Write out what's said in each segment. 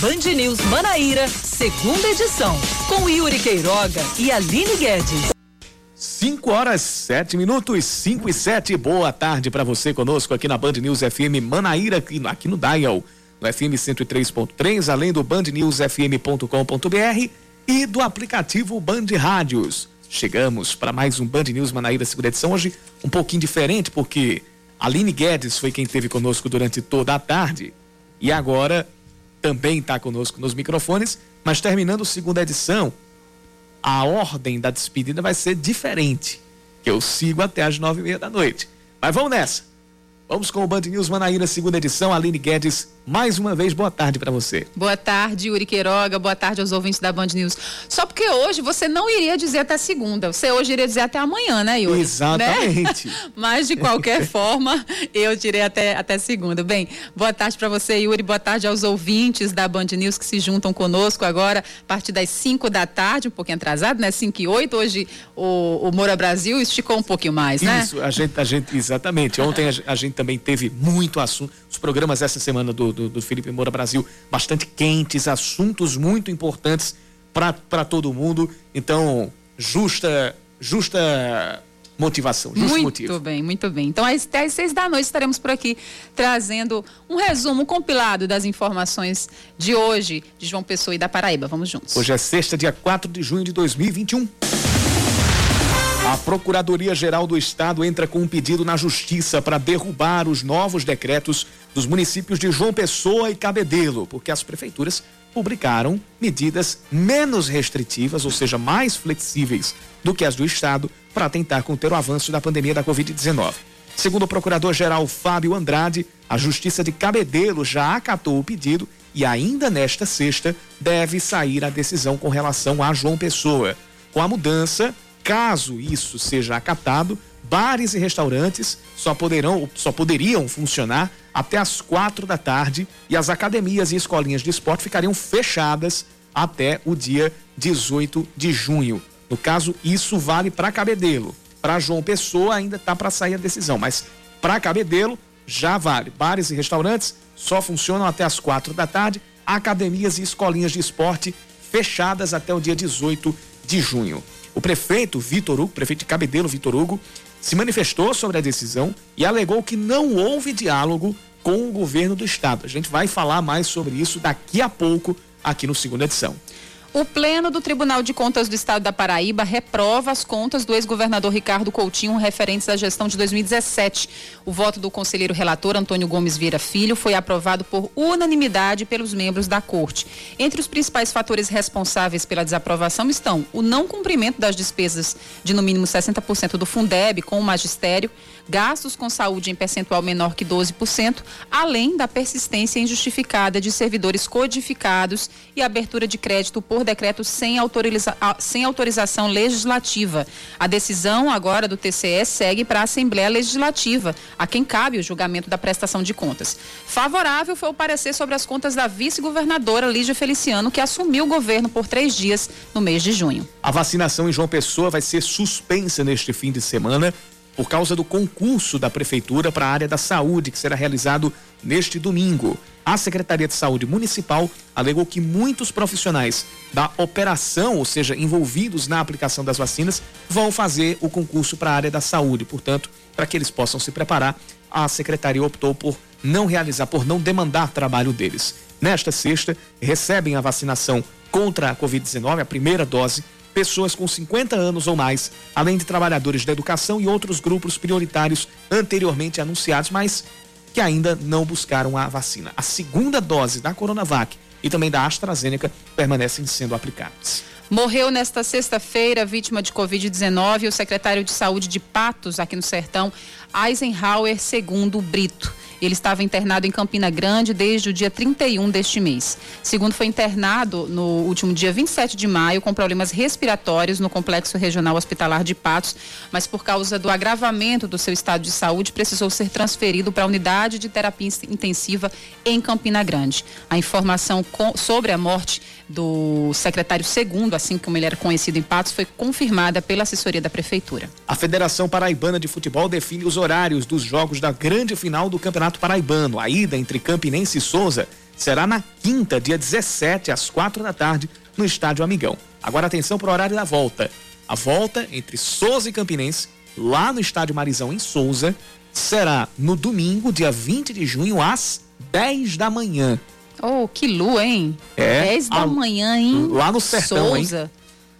Band News Manaíra, segunda edição, com Yuri Queiroga e Aline Guedes. 5 horas 7 minutos, 5 e 7. Boa tarde para você conosco aqui na Band News FM Manaíra, aqui, no Dial, no FM 103.3, além do bandnewsfm.com.br e do aplicativo Band Rádios. Chegamos para mais um Band News Manaíra segunda edição, hoje um pouquinho diferente, porque Aline Guedes foi quem esteve conosco durante toda a tarde e agora também está conosco nos microfones, mas terminando a segunda edição, a ordem da despedida vai ser diferente, eu sigo até as nove e meia da noite. Mas vamos nessa. Vamos com o Band News Manaíra, segunda edição. Aline Guedes, mais uma vez, boa tarde para você. Boa tarde, Yuri Queiroga. Boa tarde aos ouvintes da Band News. Só porque hoje você não iria dizer até segunda. Você hoje iria dizer até amanhã, né, Yuri? Exatamente. Né? Mas, de qualquer forma, eu direi até, até segunda. Bem, boa tarde para você, Yuri. Boa tarde aos ouvintes da Band News que se juntam conosco agora, a partir das 5 da tarde, um pouquinho atrasado, né? 5 e 8. Hoje o, o Moura Brasil esticou um pouquinho mais, né? Isso, a gente, a gente exatamente. Ontem a, a gente também teve muito assunto. Os programas essa semana do, do, do Felipe Moura Brasil bastante quentes, assuntos muito importantes para todo mundo. Então, justa, justa motivação, justo muito motivo. Muito bem, muito bem. Então, até às seis da noite estaremos por aqui trazendo um resumo um compilado das informações de hoje de João Pessoa e da Paraíba. Vamos juntos. Hoje é sexta, dia 4 de junho de 2021. A Procuradoria-Geral do Estado entra com um pedido na Justiça para derrubar os novos decretos dos municípios de João Pessoa e Cabedelo, porque as prefeituras publicaram medidas menos restritivas, ou seja, mais flexíveis do que as do Estado, para tentar conter o avanço da pandemia da Covid-19. Segundo o procurador-geral Fábio Andrade, a Justiça de Cabedelo já acatou o pedido e ainda nesta sexta deve sair a decisão com relação a João Pessoa. Com a mudança, Caso isso seja acatado, bares e restaurantes só poderão, só poderiam funcionar até as quatro da tarde e as academias e escolinhas de esporte ficariam fechadas até o dia 18 de junho. No caso, isso vale para Cabedelo. Para João Pessoa ainda está para sair a decisão, mas para Cabedelo já vale. Bares e restaurantes só funcionam até as quatro da tarde, academias e escolinhas de esporte fechadas até o dia 18 de junho. O prefeito Vitor Hugo, prefeito de Cabedelo Vitor Hugo, se manifestou sobre a decisão e alegou que não houve diálogo com o governo do estado. A gente vai falar mais sobre isso daqui a pouco aqui no segunda edição. O Pleno do Tribunal de Contas do Estado da Paraíba reprova as contas do ex-governador Ricardo Coutinho referentes à gestão de 2017. O voto do conselheiro relator Antônio Gomes Vieira Filho foi aprovado por unanimidade pelos membros da Corte. Entre os principais fatores responsáveis pela desaprovação estão o não cumprimento das despesas de no mínimo 60% do Fundeb com o magistério, gastos com saúde em percentual menor que 12%, além da persistência injustificada de servidores codificados e abertura de crédito por decreto sem, autoriza sem autorização legislativa. A decisão agora do TCE segue para a Assembleia Legislativa, a quem cabe o julgamento da prestação de contas. Favorável foi o parecer sobre as contas da vice-governadora Lígia Feliciano, que assumiu o governo por três dias no mês de junho. A vacinação em João Pessoa vai ser suspensa neste fim de semana por causa do concurso da Prefeitura para a área da saúde, que será realizado neste domingo. A Secretaria de Saúde Municipal alegou que muitos profissionais da operação, ou seja, envolvidos na aplicação das vacinas, vão fazer o concurso para a área da saúde. Portanto, para que eles possam se preparar, a Secretaria optou por não realizar, por não demandar trabalho deles. Nesta sexta, recebem a vacinação contra a Covid-19, a primeira dose, pessoas com 50 anos ou mais, além de trabalhadores da educação e outros grupos prioritários anteriormente anunciados, mas que ainda não buscaram a vacina. A segunda dose da Coronavac e também da AstraZeneca permanecem sendo aplicadas. Morreu nesta sexta-feira, vítima de Covid-19, o secretário de Saúde de Patos, aqui no Sertão, Eisenhower II Brito. Ele estava internado em Campina Grande desde o dia 31 deste mês. Segundo foi internado no último dia 27 de maio com problemas respiratórios no Complexo Regional Hospitalar de Patos, mas por causa do agravamento do seu estado de saúde precisou ser transferido para a unidade de terapia intensiva em Campina Grande. A informação sobre a morte do secretário segundo, assim como ele era conhecido em Patos, foi confirmada pela assessoria da prefeitura. A Federação Paraibana de Futebol define os horários dos jogos da grande final do Campeonato Campeonato Paraibano. A ida entre Campinense e Souza será na quinta, dia 17, às quatro da tarde, no Estádio Amigão. Agora atenção para o horário da volta. A volta entre Souza e Campinense, lá no Estádio Marizão, em Souza, será no domingo, dia 20 de junho, às 10 da manhã. Oh, que lua, hein? É. 10 da a, manhã, hein? Lá no sertão, Souza. hein?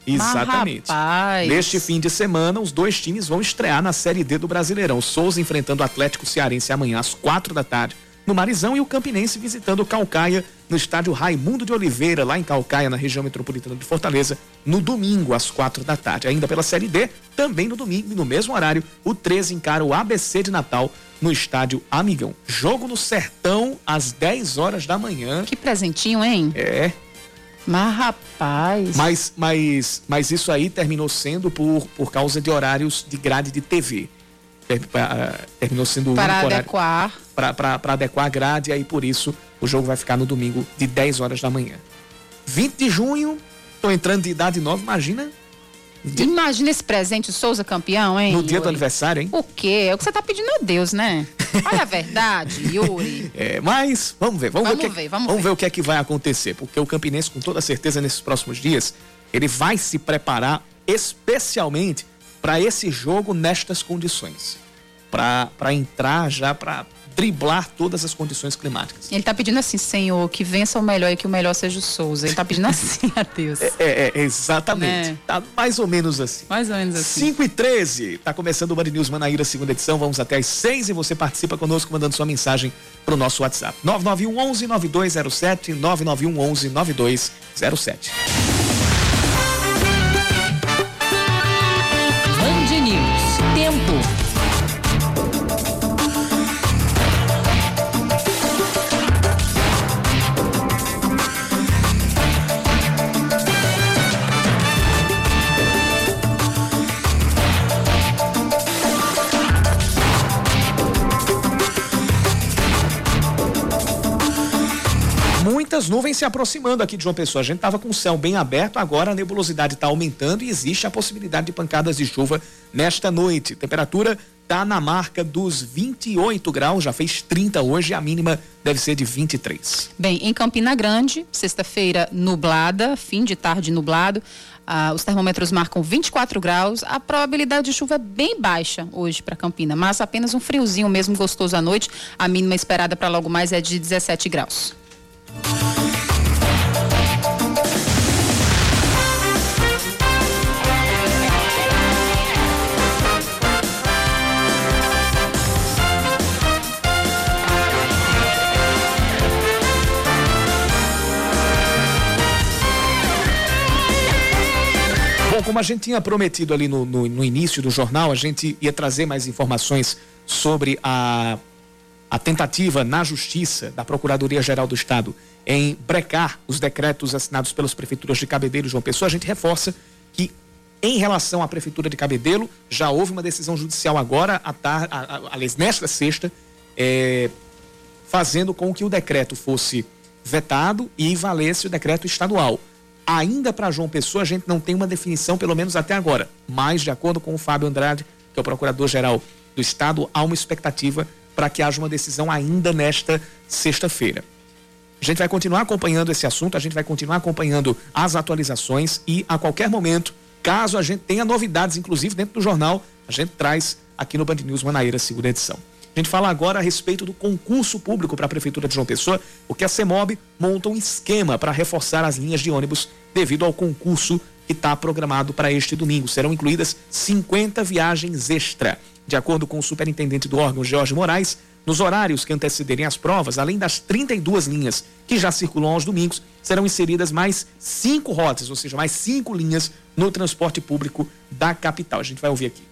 Exatamente. Mas, Neste fim de semana, os dois times vão estrear na Série D do Brasileirão. Souza enfrentando o Atlético Cearense amanhã às quatro da tarde no Marizão e o Campinense visitando o Calcaia no estádio Raimundo de Oliveira, lá em Calcaia, na região metropolitana de Fortaleza, no domingo às quatro da tarde. Ainda pela Série D, também no domingo e no mesmo horário, o 13 encara o ABC de Natal no estádio Amigão. Jogo no Sertão às 10 horas da manhã. Que presentinho, hein? É. Mas rapaz. Mas, mas, mas isso aí terminou sendo por, por causa de horários de grade de TV. Terminou sendo para adequar para adequar a grade, e aí por isso o jogo vai ficar no domingo de 10 horas da manhã. 20 de junho, tô entrando de idade nova, imagina. Imagina esse presente, o Souza campeão, hein? No dia Yuri? do aniversário, hein? O quê? É o que você tá pedindo a Deus, né? Olha a verdade, Yuri. É, mas vamos ver, vamos, Vamos ver, que, ver, vamos vamos ver. ver o que é que vai acontecer, porque o Campinense, com toda certeza, nesses próximos dias, ele vai se preparar especialmente para esse jogo nestas condições. Para entrar já para driblar todas as condições climáticas. Ele tá pedindo assim, Senhor, que vença o melhor e que o melhor seja o Souza. Ele tá pedindo assim a Deus. É, é, é, exatamente. Né? Tá mais ou menos assim. Mais ou menos assim. 5 e 13, tá começando o Band News Manaíra, segunda edição. Vamos até às 6 e você participa conosco mandando sua mensagem pro nosso WhatsApp. 991 11 9207, 991 11 9207. Muitas nuvens se aproximando aqui de João Pessoa. A gente estava com o céu bem aberto, agora a nebulosidade está aumentando e existe a possibilidade de pancadas de chuva nesta noite. Temperatura está na marca dos 28 graus, já fez 30 hoje, a mínima deve ser de 23. Bem, em Campina Grande, sexta-feira nublada, fim de tarde nublado. Ah, os termômetros marcam 24 graus. A probabilidade de chuva é bem baixa hoje para Campina, mas apenas um friozinho mesmo gostoso à noite. A mínima esperada para logo mais é de 17 graus. Bom, como a gente tinha prometido ali no, no, no início do jornal, a gente ia trazer mais informações sobre a, a tentativa na Justiça da Procuradoria-Geral do Estado em brecar os decretos assinados pelas prefeituras de Cabedelo e João Pessoa. A gente reforça que, em relação à Prefeitura de Cabedelo, já houve uma decisão judicial agora, à tar, a, a, aliás, nesta sexta, é, fazendo com que o decreto fosse vetado e valesse o decreto estadual. Ainda para João Pessoa, a gente não tem uma definição, pelo menos até agora. Mas, de acordo com o Fábio Andrade, que é o procurador-geral do Estado, há uma expectativa para que haja uma decisão ainda nesta sexta-feira. A gente vai continuar acompanhando esse assunto, a gente vai continuar acompanhando as atualizações e, a qualquer momento, caso a gente tenha novidades, inclusive dentro do jornal, a gente traz aqui no Band News Manaíra, segunda edição. A gente fala agora a respeito do concurso público para a Prefeitura de João Pessoa, porque a CEMOB monta um esquema para reforçar as linhas de ônibus devido ao concurso que está programado para este domingo. Serão incluídas 50 viagens extra. De acordo com o superintendente do órgão, Jorge Moraes, nos horários que antecederem as provas, além das 32 linhas que já circulam aos domingos, serão inseridas mais cinco rotas, ou seja, mais cinco linhas no transporte público da capital. A gente vai ouvir aqui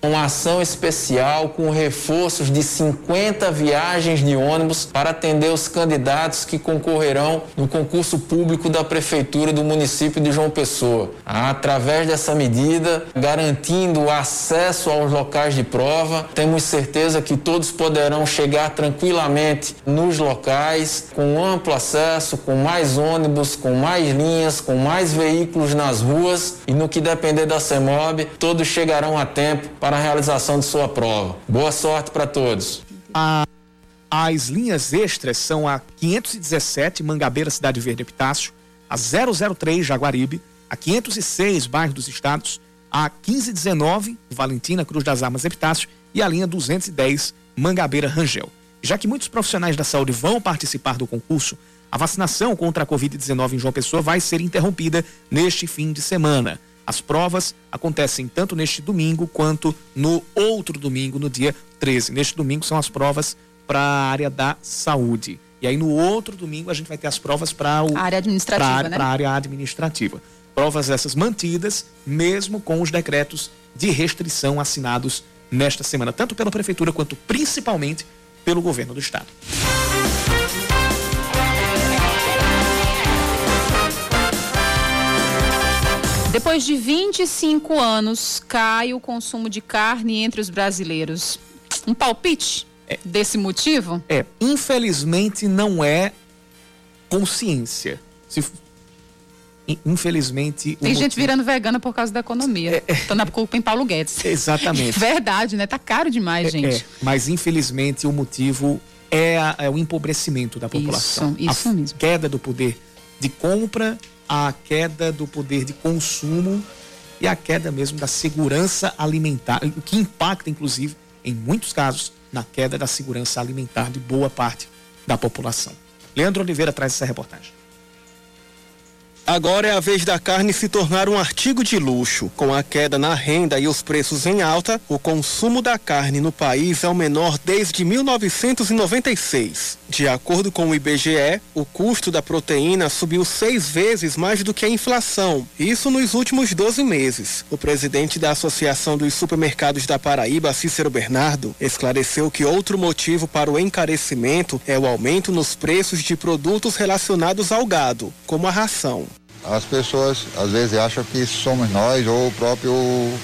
uma ação especial com reforços de 50 viagens de ônibus para atender os candidatos que concorrerão no concurso público da Prefeitura do município de João Pessoa. Através dessa medida, garantindo o acesso aos locais de prova, temos certeza que todos poderão chegar tranquilamente nos locais, com amplo acesso, com mais ônibus, com mais linhas, com mais veículos nas ruas e no que depender da CEMOB, todos chegarão a tempo para para a realização de sua prova. Boa sorte para todos. A, as linhas extras são a 517 Mangabeira Cidade Verde Epitácio, a 003 Jaguaribe, a 506 Bairro dos Estados, a 1519 Valentina Cruz das Armas Epitácio e a linha 210 Mangabeira Rangel. Já que muitos profissionais da saúde vão participar do concurso, a vacinação contra a Covid-19 em João Pessoa vai ser interrompida neste fim de semana. As provas acontecem tanto neste domingo quanto no outro domingo, no dia 13. Neste domingo são as provas para a área da saúde. E aí no outro domingo a gente vai ter as provas para a área administrativa, né? Para a área administrativa. Provas essas mantidas, mesmo com os decretos de restrição assinados nesta semana, tanto pela prefeitura quanto principalmente pelo governo do estado. Depois de 25 anos, cai o consumo de carne entre os brasileiros. Um palpite é, desse motivo? É, infelizmente não é consciência. Se, infelizmente. Tem gente motivo... virando vegana por causa da economia. É, é, na culpa em Paulo Guedes. Exatamente. Verdade, né? Tá caro demais, é, gente. É, mas infelizmente o motivo é, a, é, o empobrecimento da população. Isso, isso a mesmo. Queda do poder de compra a queda do poder de consumo e a queda mesmo da segurança alimentar, o que impacta, inclusive, em muitos casos, na queda da segurança alimentar de boa parte da população. Leandro Oliveira traz essa reportagem. Agora é a vez da carne se tornar um artigo de luxo. Com a queda na renda e os preços em alta, o consumo da carne no país é o menor desde 1996. De acordo com o IBGE, o custo da proteína subiu seis vezes mais do que a inflação, isso nos últimos 12 meses. O presidente da Associação dos Supermercados da Paraíba, Cícero Bernardo, esclareceu que outro motivo para o encarecimento é o aumento nos preços de produtos relacionados ao gado, como a ração. As pessoas às vezes acham que somos nós ou o próprio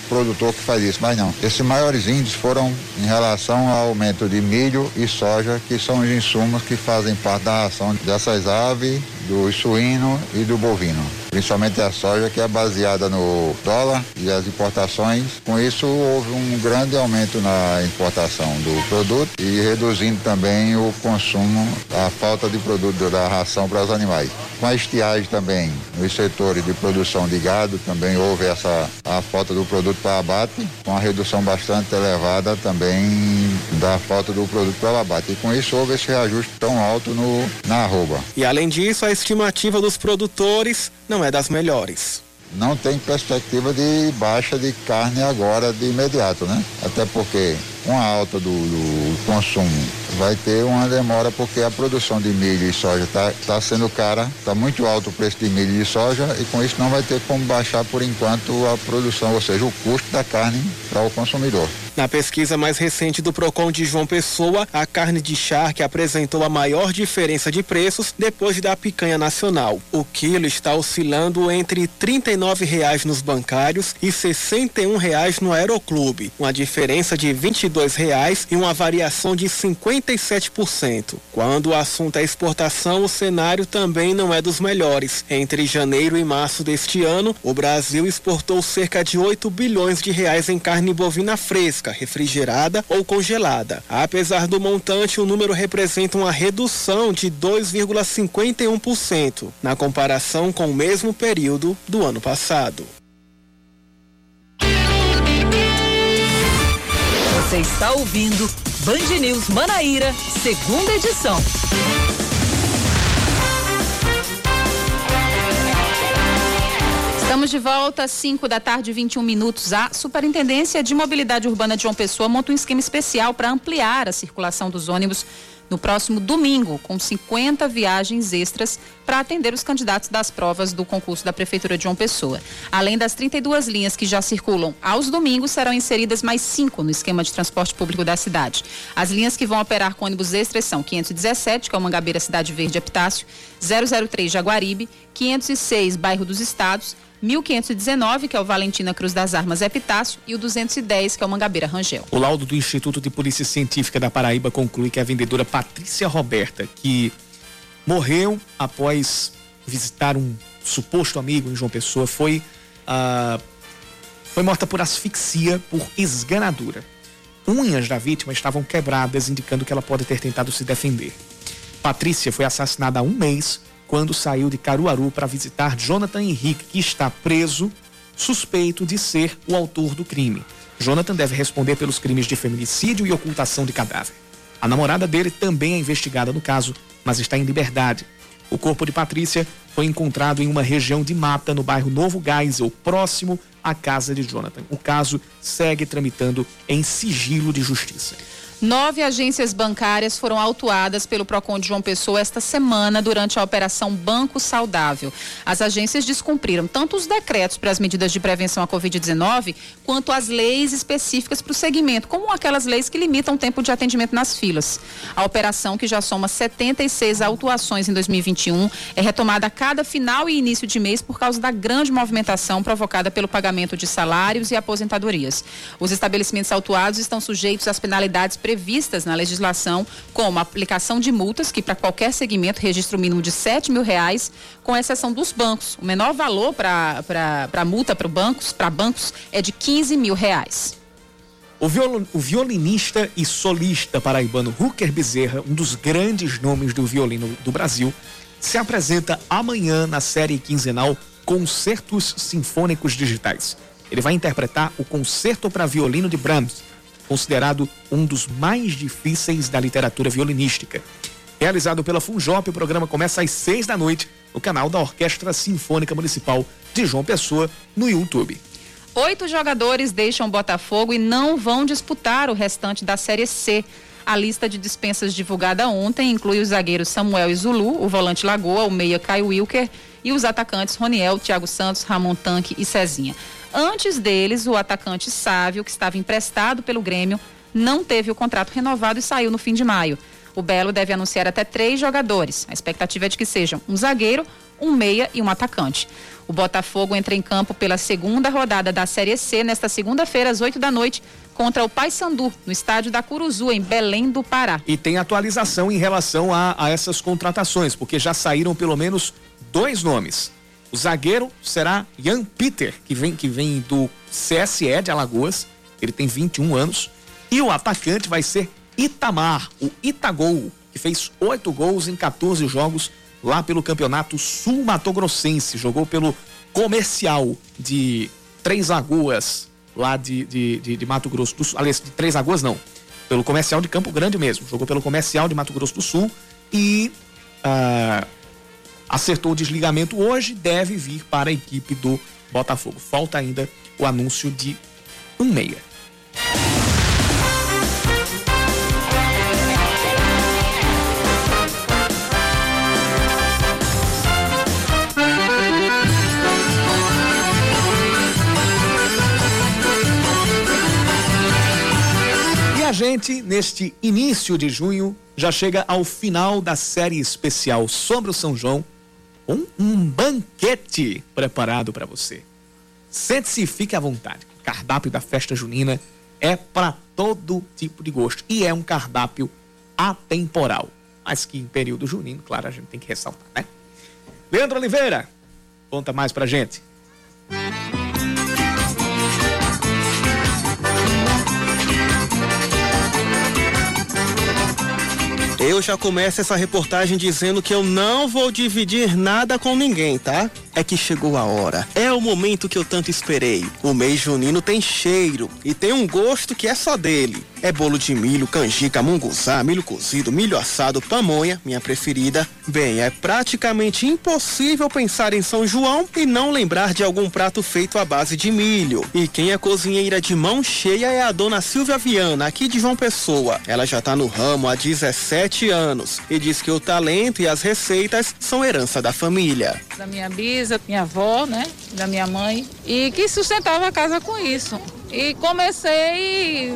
produtor que faz isso, mas não. Esses maiores índices foram em relação ao aumento de milho e soja, que são os insumos que fazem parte da ração dessas aves, do suíno e do bovino principalmente a soja, que é baseada no dólar e as importações. Com isso, houve um grande aumento na importação do produto e reduzindo também o consumo, a falta de produto da ração para os animais. Com a estiagem também, nos setores de produção de gado, também houve essa a falta do produto para abate, com a redução bastante elevada também da falta do produto para abate. E com isso houve esse reajuste tão alto no, na arroba. E além disso, a estimativa dos produtores não é das melhores. Não tem perspectiva de baixa de carne agora de imediato, né? Até porque com a alta do, do consumo vai ter uma demora porque a produção de milho e soja está tá sendo cara, está muito alto o preço de milho e soja e com isso não vai ter como baixar por enquanto a produção, ou seja, o custo da carne para o consumidor. Na pesquisa mais recente do Procon de João Pessoa, a carne de charque apresentou a maior diferença de preços depois da picanha nacional. O quilo está oscilando entre R$ 39,00 nos bancários e R$ 61,00 no Aeroclube, uma diferença de R$ 22,00 e uma variação de 57%. Quando o assunto é exportação, o cenário também não é dos melhores. Entre janeiro e março deste ano, o Brasil exportou cerca de 8 bilhões de reais em carne bovina fresca refrigerada ou congelada. Apesar do montante, o número representa uma redução de 2,51% na comparação com o mesmo período do ano passado. Você está ouvindo Band News Manaíra, segunda edição. Estamos de volta às 5 da tarde, 21 minutos. A Superintendência de Mobilidade Urbana de João Pessoa monta um esquema especial para ampliar a circulação dos ônibus no próximo domingo, com 50 viagens extras para atender os candidatos das provas do concurso da Prefeitura de João Pessoa. Além das 32 linhas que já circulam aos domingos, serão inseridas mais cinco no esquema de transporte público da cidade. As linhas que vão operar com ônibus extras são 517, que é o Mangabeira Cidade Verde Epitácio, 003 Jaguaribe, 506 Bairro dos Estados, 1519, que é o Valentina Cruz das Armas Epitácio, e o 210, que é o Mangabeira Rangel. O laudo do Instituto de Polícia Científica da Paraíba conclui que a vendedora Patrícia Roberta, que morreu após visitar um suposto amigo em João Pessoa, foi ah, foi morta por asfixia por esganadura. Unhas da vítima estavam quebradas, indicando que ela pode ter tentado se defender. Patrícia foi assassinada há um mês quando saiu de Caruaru para visitar Jonathan Henrique, que está preso, suspeito de ser o autor do crime. Jonathan deve responder pelos crimes de feminicídio e ocultação de cadáver. A namorada dele também é investigada no caso, mas está em liberdade. O corpo de Patrícia foi encontrado em uma região de mata no bairro Novo Geisel, próximo à casa de Jonathan. O caso segue tramitando em sigilo de justiça. Nove agências bancárias foram autuadas pelo PROCON de João Pessoa esta semana durante a Operação Banco Saudável. As agências descumpriram tanto os decretos para as medidas de prevenção à Covid-19, quanto as leis específicas para o segmento, como aquelas leis que limitam o tempo de atendimento nas filas. A operação, que já soma 76 autuações em 2021, é retomada a cada final e início de mês por causa da grande movimentação provocada pelo pagamento de salários e aposentadorias. Os estabelecimentos autuados estão sujeitos às penalidades previstas na legislação, como a aplicação de multas, que para qualquer segmento registra o mínimo de 7 mil reais, com exceção dos bancos. O menor valor para multa para bancos, para bancos é de 15 mil reais. O, viol, o violinista e solista paraibano Hooker Bezerra, um dos grandes nomes do violino do Brasil, se apresenta amanhã na série quinzenal Concertos Sinfônicos Digitais. Ele vai interpretar o Concerto para Violino de Brahms, considerado um dos mais difíceis da literatura violinística. Realizado pela Funjop, o programa começa às seis da noite no canal da Orquestra Sinfônica Municipal de João Pessoa, no YouTube. Oito jogadores deixam Botafogo e não vão disputar o restante da Série C. A lista de dispensas divulgada ontem inclui os zagueiros Samuel e Zulu, o volante Lagoa, o meia Caio Wilker e os atacantes Roniel, Thiago Santos, Ramon Tanque e Cezinha. Antes deles, o atacante Sávio, que estava emprestado pelo Grêmio, não teve o contrato renovado e saiu no fim de maio. O Belo deve anunciar até três jogadores. A expectativa é de que sejam um zagueiro, um meia e um atacante. O Botafogo entra em campo pela segunda rodada da Série C nesta segunda-feira, às 8 da noite, contra o Paysandu, no estádio da Curuzu, em Belém do Pará. E tem atualização em relação a, a essas contratações, porque já saíram pelo menos dois nomes. O zagueiro será Ian Peter, que vem, que vem do CSE de Alagoas. Ele tem 21 anos. E o atacante vai ser Itamar, o Itagol, que fez oito gols em 14 jogos lá pelo Campeonato Sul Mato Grossense. Jogou pelo Comercial de Três Lagoas, lá de, de, de, de Mato Grosso do Sul. Aliás, de Três Lagoas não. Pelo Comercial de Campo Grande mesmo. Jogou pelo Comercial de Mato Grosso do Sul e. Uh, acertou o desligamento hoje, deve vir para a equipe do Botafogo. Falta ainda o anúncio de um meia. E a gente, neste início de junho, já chega ao final da série especial sobre o São João um, um banquete preparado para você. Sente-se e fique à vontade. O cardápio da festa junina é para todo tipo de gosto e é um cardápio atemporal. Mas que em período junino, claro, a gente tem que ressaltar, né? Leandro Oliveira, conta mais pra gente. Eu já começo essa reportagem dizendo que eu não vou dividir nada com ninguém, tá? É que chegou a hora. É o momento que eu tanto esperei. O mês junino tem cheiro e tem um gosto que é só dele. É bolo de milho, canjica, munguzá, milho cozido, milho assado, pamonha, minha preferida. Bem, é praticamente impossível pensar em São João e não lembrar de algum prato feito à base de milho. E quem é cozinheira de mão cheia é a dona Silvia Viana, aqui de João Pessoa. Ela já tá no ramo há 17 anos e diz que o talento e as receitas são herança da família. Da minha bisa, minha avó, né? Da minha mãe. E que sustentava a casa com isso. E comecei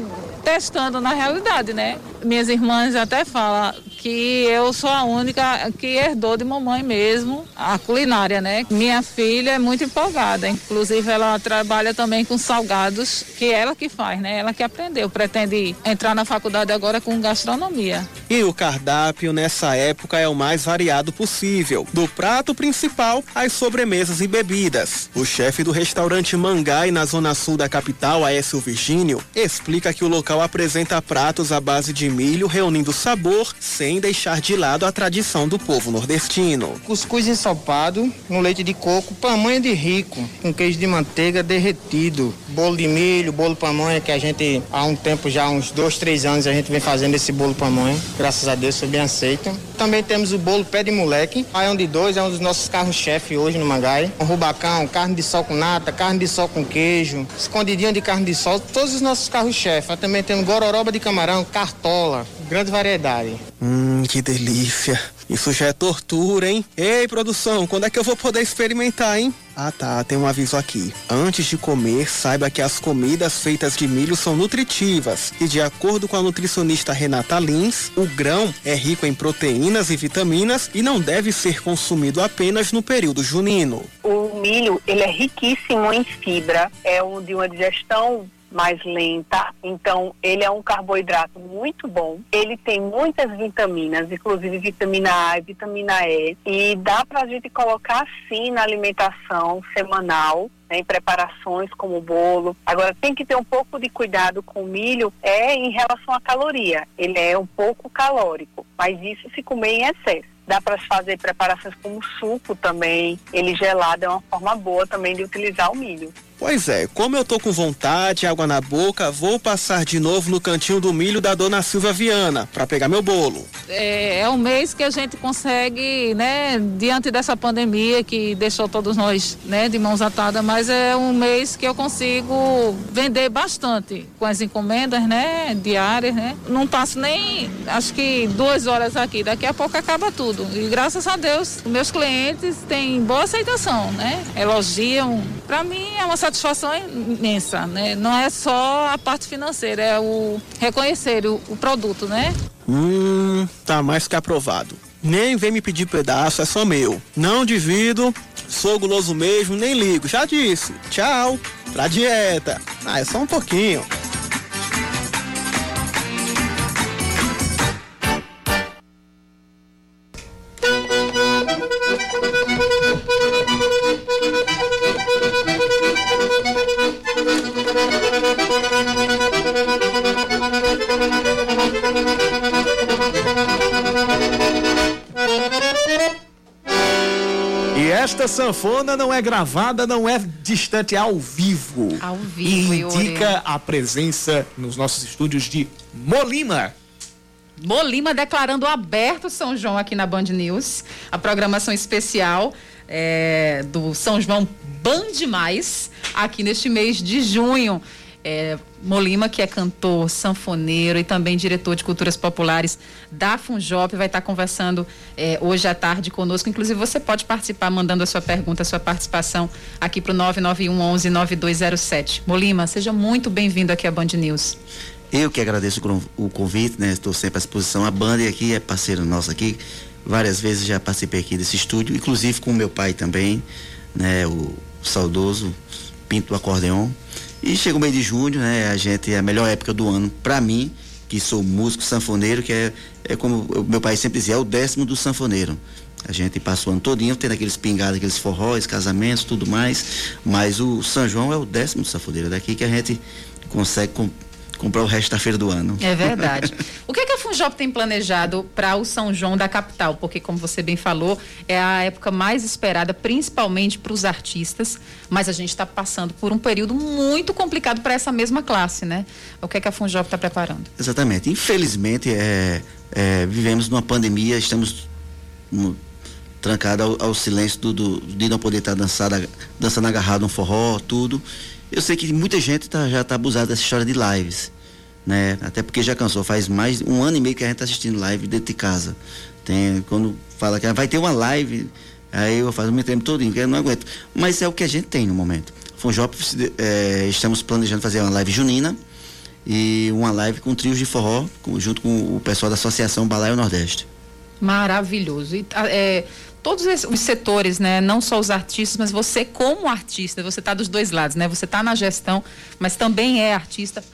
testando na realidade, né? Minhas irmãs até falam, que eu sou a única que herdou de mamãe mesmo a culinária, né? Minha filha é muito empolgada, inclusive ela trabalha também com salgados, que é ela que faz, né? Ela que aprendeu, pretende entrar na faculdade agora com gastronomia. E o cardápio nessa época é o mais variado possível, do prato principal às sobremesas e bebidas. O chefe do restaurante Mangai na zona sul da capital, Aécio Virgínio, explica que o local apresenta pratos à base de milho, reunindo sabor sem deixar de lado a tradição do povo nordestino. Cuscuz ensopado no leite de coco, pamonha de rico, com queijo de manteiga derretido, bolo de milho, bolo pamonha que a gente há um tempo já, uns dois, três anos a gente vem fazendo esse bolo pamonha. Graças a Deus foi bem aceito. Também temos o bolo pé de moleque, Paião de dois é um dos nossos carros-chefe hoje no Mangai. Um rubacão, carne de sol com nata, carne de sol com queijo, escondidinha de carne de sol, todos os nossos carros-chefe. Também temos gororoba de camarão, cartola, grande variedade. Hum, que delícia. Isso já é tortura, hein? Ei, produção, quando é que eu vou poder experimentar, hein? Ah, tá, tem um aviso aqui. Antes de comer, saiba que as comidas feitas de milho são nutritivas e, de acordo com a nutricionista Renata Lins, o grão é rico em proteínas e vitaminas e não deve ser consumido apenas no período junino. O milho, ele é riquíssimo em fibra, é um de uma digestão mais lenta. Então, ele é um carboidrato muito bom. Ele tem muitas vitaminas, inclusive vitamina A e vitamina E. E dá para a gente colocar sim na alimentação semanal. Né, em preparações como bolo. Agora tem que ter um pouco de cuidado com o milho é em relação à caloria. Ele é um pouco calórico, mas isso se comer em excesso. Dá para fazer preparações como suco também. Ele gelado é uma forma boa também de utilizar o milho. Pois é, como eu tô com vontade, água na boca, vou passar de novo no cantinho do milho da dona Silvia Viana para pegar meu bolo. É, é um mês que a gente consegue, né, diante dessa pandemia que deixou todos nós, né, de mãos atadas, mas é um mês que eu consigo vender bastante com as encomendas, né, diárias, né. Não passo nem, acho que duas horas aqui, daqui a pouco acaba tudo. E graças a Deus, meus clientes têm boa aceitação, né, elogiam. Para mim é uma satisfação imensa, né? Não é só a parte financeira, é o reconhecer o, o produto, né? Hum, tá mais que aprovado. Nem vem me pedir pedaço, é só meu. Não divido, sou guloso mesmo, nem ligo. Já disse. Tchau. Pra dieta. Ah, é só um pouquinho. Sanfona não é gravada, não é distante, é ao vivo. Ao vivo, E indica a presença nos nossos estúdios de Molima. Molima declarando aberto São João aqui na Band News. A programação especial é, do São João Band Mais, aqui neste mês de junho. É, Molima, que é cantor, sanfoneiro e também diretor de culturas populares da Funjop, vai estar conversando é, hoje à tarde conosco. Inclusive, você pode participar mandando a sua pergunta, a sua participação aqui para o 991 11 9207. Molima, seja muito bem-vindo aqui à Band News. Eu que agradeço o convite, né? Estou sempre à disposição. A banda aqui é parceiro nosso aqui. Várias vezes já participei aqui desse estúdio, inclusive com meu pai também, né? O saudoso Pinto do Acordeon. E chega o mês de junho, né? A gente é a melhor época do ano para mim, que sou músico sanfoneiro, que é, é como meu pai sempre dizia, é o décimo do sanfoneiro. A gente passa o ano todinho tendo aqueles pingados, aqueles forróis, casamentos, tudo mais. Mas o São João é o décimo do sanfoneiro. É daqui que a gente consegue comprar o resto da feira do ano. É verdade. o que, é que a Funjop tem planejado para o São João da capital? Porque, como você bem falou, é a época mais esperada, principalmente para os artistas, mas a gente está passando por um período muito complicado para essa mesma classe, né? O que é que a Funjop está preparando? Exatamente. Infelizmente, é, é, vivemos numa pandemia, estamos no, trancados ao, ao, silêncio do, do, de não poder estar tá dançando, dançando agarrado um forró, tudo. Eu sei que muita gente tá, já está abusada dessa história de lives, né? Até porque já cansou, faz mais um ano e meio que a gente está assistindo live dentro de casa. Tem, quando fala que vai ter uma live, aí eu faço o meu tempo todinho, que eu não aguento. Mas é o que a gente tem no momento. Funjop, é, estamos planejando fazer uma live junina e uma live com trios de forró, com, junto com o pessoal da Associação Balaio Nordeste. Maravilhoso. E, é, todos os setores, né? Não só os artistas, mas você como artista, você está dos dois lados, né? Você está na gestão, mas também é artista.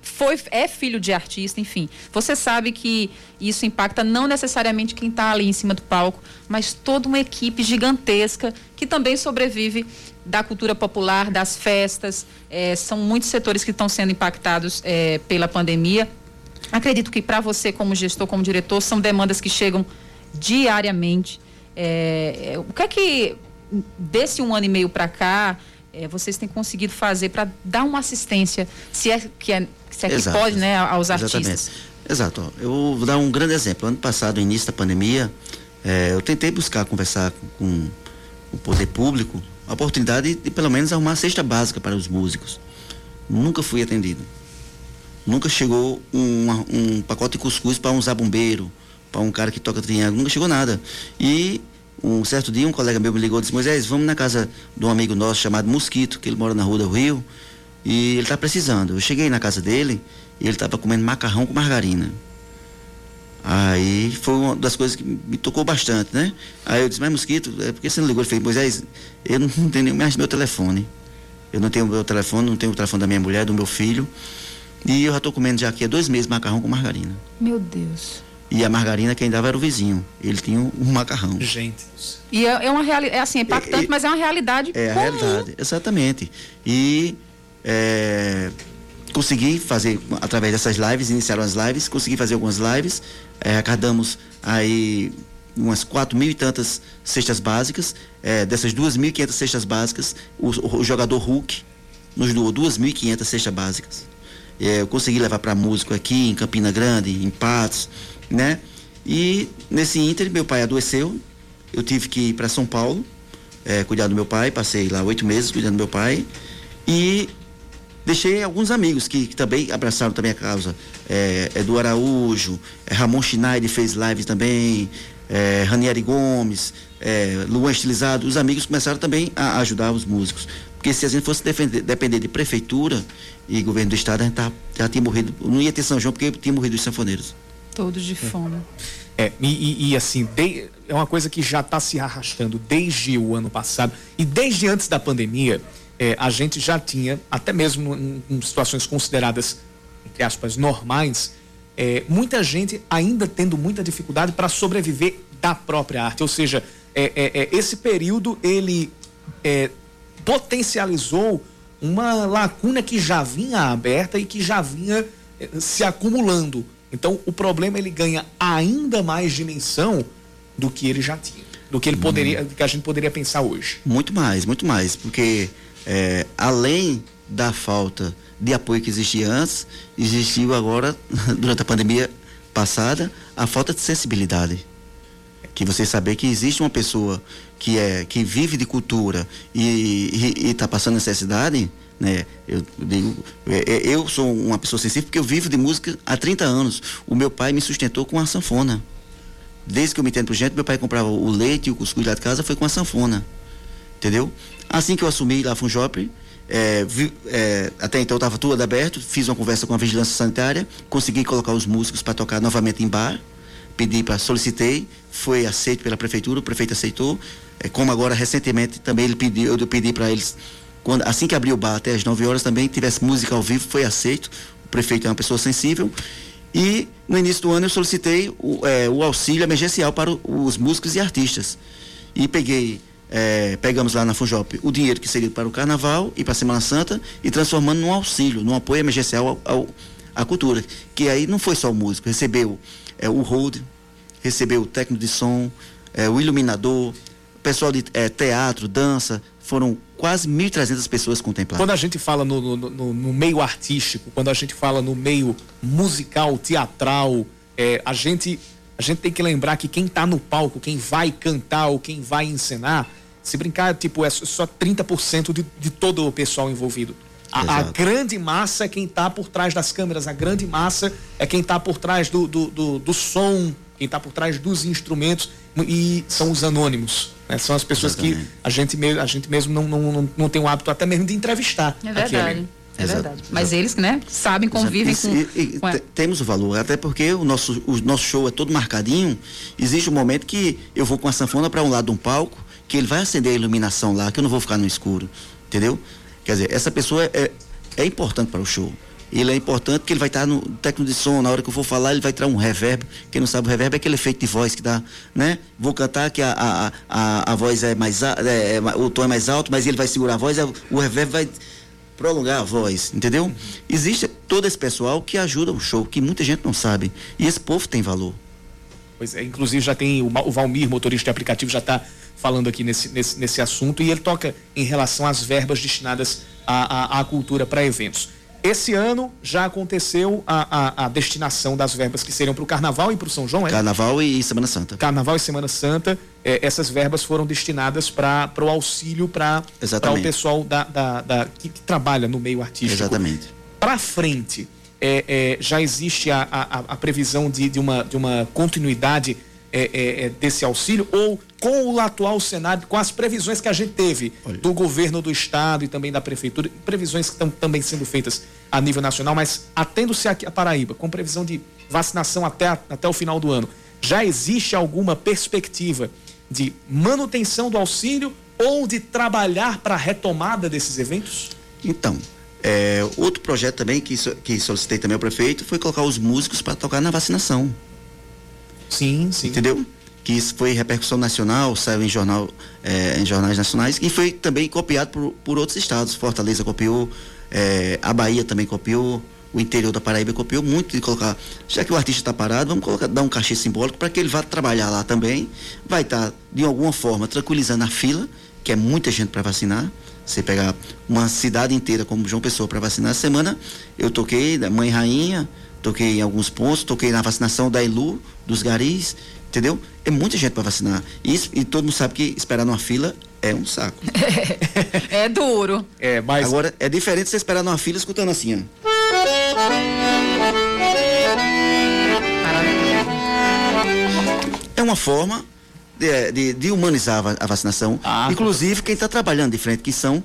Foi, é filho de artista, enfim. Você sabe que isso impacta não necessariamente quem está ali em cima do palco, mas toda uma equipe gigantesca que também sobrevive da cultura popular, das festas. É, são muitos setores que estão sendo impactados é, pela pandemia. Acredito que para você, como gestor, como diretor, são demandas que chegam diariamente. É, é, o que é que desse um ano e meio para cá é, vocês têm conseguido fazer para dar uma assistência, se é que, é, se é que pode, né, aos artistas? Exatamente. Exato. Eu vou dar um grande exemplo. Ano passado, no início da pandemia, é, eu tentei buscar conversar com, com, o poder público a oportunidade de, pelo menos, arrumar a cesta básica para os músicos. Nunca fui atendido. Nunca chegou um, um pacote de cuscuz para um zabumbeiro, para um cara que toca triângulo, nunca chegou nada. E um certo dia um colega meu me ligou e disse, Moisés, vamos na casa de um amigo nosso chamado Mosquito, que ele mora na rua do Rio, e ele está precisando. Eu cheguei na casa dele e ele estava comendo macarrão com margarina. Aí foi uma das coisas que me tocou bastante, né? Aí eu disse, mas Mosquito, é porque você não ligou? Ele falou, Moisés, eu não tenho nem mais meu telefone. Eu não tenho meu telefone, não tenho o telefone da minha mulher, do meu filho. E eu já estou comendo já aqui há dois meses macarrão com margarina. Meu Deus. E a margarina quem dava era o vizinho. Ele tinha um, um macarrão. Gente. E é, é uma realidade, é assim, é impactante, é, mas é uma realidade É comum. a realidade, exatamente. E é, consegui fazer, através dessas lives, iniciaram as lives, consegui fazer algumas lives, é, arrecadamos aí umas quatro mil e tantas cestas básicas, é, dessas duas mil e quinhentas cestas básicas, o, o, jogador Hulk nos doou duas mil e quinhentas cestas básicas. É, eu consegui levar para músico aqui em Campina Grande, em Patos, né? E nesse ínter meu pai adoeceu, eu tive que ir para São Paulo, é, cuidar do meu pai, passei lá oito meses cuidando do meu pai e deixei alguns amigos que, que também abraçaram também a causa. É, Edu Araújo, é, Ramon Schneider fez live também, é, Ranieri Gomes, é, Luan Estilizado, os amigos começaram também a ajudar os músicos. Porque se a gente fosse defender, depender de prefeitura e governo do estado, a gente tá, já tinha morrido, não ia ter São João porque tinha morrido os sanfoneiros. Todos de fome. É, e, e, e assim, de, é uma coisa que já está se arrastando desde o ano passado e desde antes da pandemia, é, a gente já tinha, até mesmo em, em situações consideradas, entre aspas, normais, é, muita gente ainda tendo muita dificuldade para sobreviver da própria arte. Ou seja, é, é, é esse período ele é, potencializou uma lacuna que já vinha aberta e que já vinha se acumulando. Então, o problema ele ganha ainda mais dimensão do que ele já tinha, do que ele poderia, do que a gente poderia pensar hoje. Muito mais, muito mais, porque é, além da falta de apoio que existia antes, existiu agora durante a pandemia passada a falta de sensibilidade. Que você saber que existe uma pessoa que é que vive de cultura e está passando necessidade, né? Eu digo, é, é, eu sou uma pessoa sensível porque eu vivo de música há 30 anos. O meu pai me sustentou com a sanfona. Desde que eu me entendo por gente, meu pai comprava o leite e o cuscuz lá de casa foi com a sanfona. Entendeu? Assim que eu assumi lá Funjop, é, vi, é, até então estava tudo aberto, fiz uma conversa com a vigilância sanitária, consegui colocar os músicos para tocar novamente em bar, pedi para solicitei, foi aceito pela prefeitura, o prefeito aceitou, é, como agora recentemente também ele pediu, eu pedi para eles quando, assim que abriu o bar até as 9 horas também tivesse música ao vivo, foi aceito. O prefeito é uma pessoa sensível. E no início do ano eu solicitei o, é, o auxílio emergencial para o, os músicos e artistas. E peguei, é, pegamos lá na Funjop o dinheiro que seria para o carnaval e para a Semana Santa e transformando num auxílio, num apoio emergencial ao, ao, à cultura. Que aí não foi só o músico, recebeu é, o hold, recebeu o técnico de som, é, o iluminador, pessoal de é, teatro, dança, foram quase 1.300 pessoas contempladas. Quando a gente fala no, no, no, no, meio artístico, quando a gente fala no meio musical, teatral, é, a, gente, a gente tem que lembrar que quem está no palco, quem vai cantar ou quem vai encenar, se brincar, tipo, é só 30% de, de todo o pessoal envolvido. A, a, grande massa é quem está por trás das câmeras, a grande massa é quem está por trás do, do, do, do som, quem está por trás dos instrumentos e são os anônimos. Né? São as pessoas Exatamente. que a gente, mesmo, a gente mesmo não, não, não, não tem o hábito até mesmo de entrevistar. É verdade. É verdade. Mas eles, né, sabem, convivem Isso, com, e- e com Temos o valor, até porque o nosso, o nosso show é todo marcadinho. Existe um momento que eu vou com a sanfona para um lado de um palco, que ele vai acender a iluminação lá, que eu não vou ficar no escuro. Entendeu? Quer dizer, essa pessoa é, é importante para o show. Ele é importante porque ele vai estar no técnico de som, na hora que eu for falar, ele vai tirar um reverb. Quem não sabe o reverb é aquele efeito de voz que dá, né? Vou cantar que a, a, a, a voz é mais é, é, o tom é mais alto, mas ele vai segurar a voz, é, o reverb vai prolongar a voz, entendeu? Existe todo esse pessoal que ajuda o show, que muita gente não sabe. E esse povo tem valor. Pois é, inclusive já tem o, o Valmir, motorista de aplicativo, já está falando aqui nesse, nesse, nesse assunto e ele toca em relação às verbas destinadas à, à, à cultura para eventos. Esse ano já aconteceu a, a, a destinação das verbas que seriam para o Carnaval e para o São João, é? Carnaval e Semana Santa. Carnaval e Semana Santa, eh, essas verbas foram destinadas para o auxílio para o pessoal da, da, da- que, que trabalha no meio artístico. Exatamente. Para frente, é, é, já existe a, a, a previsão de, de, uma, de uma continuidade é, é, é, desse auxílio ou com o atual cenário, com as previsões que a gente teve do governo do estado e também da prefeitura, previsões que estão também sendo feitas a nível nacional, mas atendo-se aqui a Paraíba, com previsão de vacinação até, a- até o final do ano, já existe alguma perspectiva de manutenção do auxílio ou de trabalhar para a retomada desses eventos? Então, é, outro projeto também que, que solicitei também ao prefeito foi colocar os músicos para tocar na vacinação. Sim, sim. Entendeu? Que isso foi repercussão nacional, saiu em, jornal, é, em jornais nacionais e foi também copiado por, por outros estados. Fortaleza copiou, é, a Bahia também copiou, o interior da Paraíba copiou muito de colocar. Já que o artista está parado, vamos colocar, dar um cachê simbólico para que ele vá trabalhar lá também. Vai estar, de alguma forma, tranquilizando a fila, que é muita gente para vacinar. Você pegar uma cidade inteira como João Pessoa para vacinar. Essa semana eu toquei da Mãe Rainha, toquei em alguns pontos, toquei na vacinação da Ilu, dos garis, entendeu? É muita gente para vacinar. E, isso- e todo mundo sabe que esperar numa fila é um saco. É duro. É, mas. Agora, é diferente você esperar numa fila escutando assim, ó. É uma forma de, de- de humanizar a va- a vacinação. Inclusive quem está trabalhando de frente, que são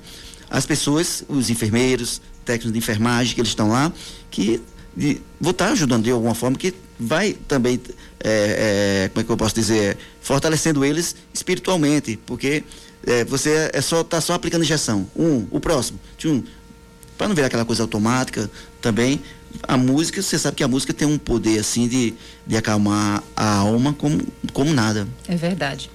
as pessoas, os enfermeiros, técnicos de enfermagem que eles estão lá, que de, vou estar ajudando de alguma forma, que vai também, é, é, como é que eu posso dizer, fortalecendo eles espiritualmente, porque é, você é só tá só aplicando injeção. Um, o próximo, um, para não virar aquela coisa automática também. A música, você sabe que a música tem um poder assim de, de acalmar a alma como, como nada. É verdade.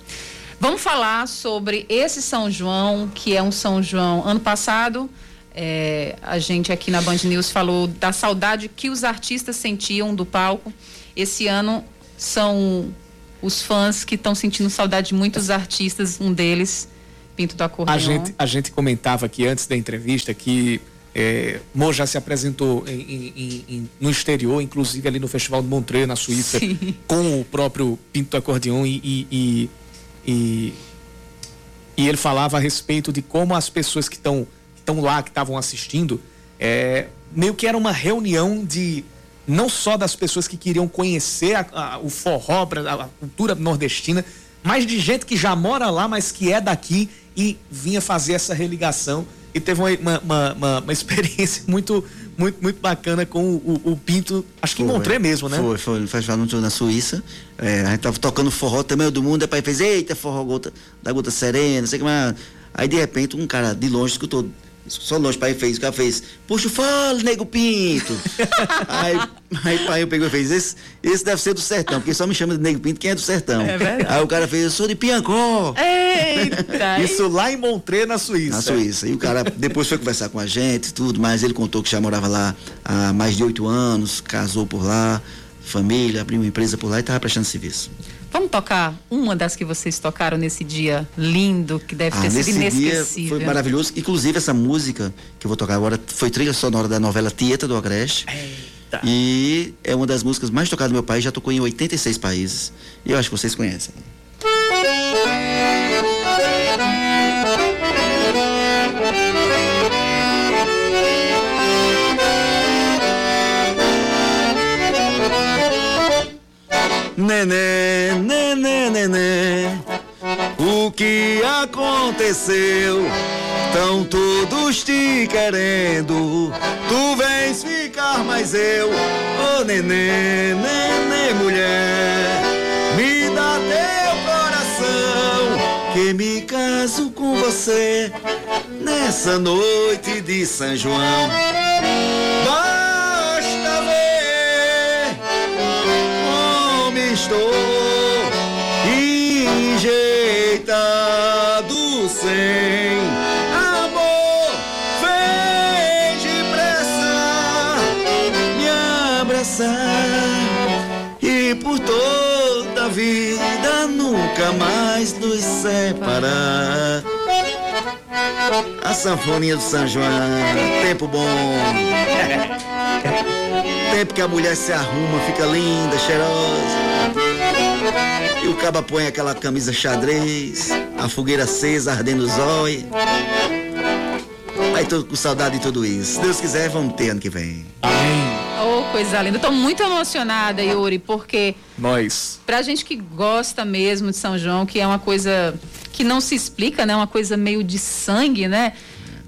Vamos falar sobre esse São João, que é um São João. Ano passado, é, a gente aqui na Band News falou da saudade que os artistas sentiam do palco. Esse ano são os fãs que estão sentindo saudade de muitos artistas. Um deles, Pinto do Acordeão. A gente, a gente comentava aqui antes da entrevista que é, Mo já se apresentou em- em- em- no exterior, inclusive ali no Festival de Montreux, na Suíça, Sim. com o próprio Pinto do Acordeão e, e, e, e- e ele falava a respeito de como as pessoas que estão estão lá, que estavam assistindo, é, meio que era uma reunião de não só das pessoas que queriam conhecer a- a- o forró, a, a cultura nordestina, mas de gente que já mora lá, mas que é daqui e vinha fazer essa religação e teve uma, uma, uma- uma- experiência muito, muito, muito bacana com o, o- o Pinto, acho que Foi, Montreux mesmo, né? Foi, foi no festival na Suíça. É, a gente tava tocando forró também do mundo, depois fez, eita, forró gota, da gota serena, não sei o que mais. Aí de repente um cara de longe escutou. Só longe, pai fez, o cara fez, puxa o fole, nego pinto. aí, aí pai eu pegou e fez, esse, esse deve ser do sertão, porque só me chama de nego pinto quem é do sertão. É verdade. Aí o cara fez, eu sou de Piancó. Eita! Isso lá em Montreux, na Suíça. Na Suíça. E o cara depois foi conversar com a gente e tudo, mas ele contou que já morava lá há mais de oito anos, casou por lá, família, abriu uma empresa por lá e estava prestando serviço. Vamos tocar uma das que vocês tocaram nesse dia lindo, que deve ter Ah, sido nesse dia inesquecível. foi maravilhoso. Inclusive, essa música que eu vou tocar agora foi trilha sonora da novela Tieta do Agreste. E é uma das músicas mais tocadas do meu país, já tocou em 86 países. E eu acho que vocês conhecem. Nenê, nenê, nenê. o que aconteceu. Tão todos te querendo, tu vens ficar, mas eu, ô oh, neném, neném, mulher, me dá teu coração, que me caso com você nessa noite de São João. Estou enjeitado sem amor. Vem depressa me abraçar e por toda a vida nunca mais nos separar. A sanfoninha do São João, tempo bom. Tempo que a mulher se arruma, fica linda, cheirosa. E o caba põe aquela camisa xadrez, a fogueira acesa, ardendo os olhos. Aí tô com saudade de tudo isso. Se Deus quiser, vamos ter ano que vem. Amém. Oh, coisa linda. Tô muito emocionada, Yuri, porque. Nós. Pra gente que gosta mesmo de São João, que é uma coisa que não se explica, né? Uma coisa meio de sangue, né?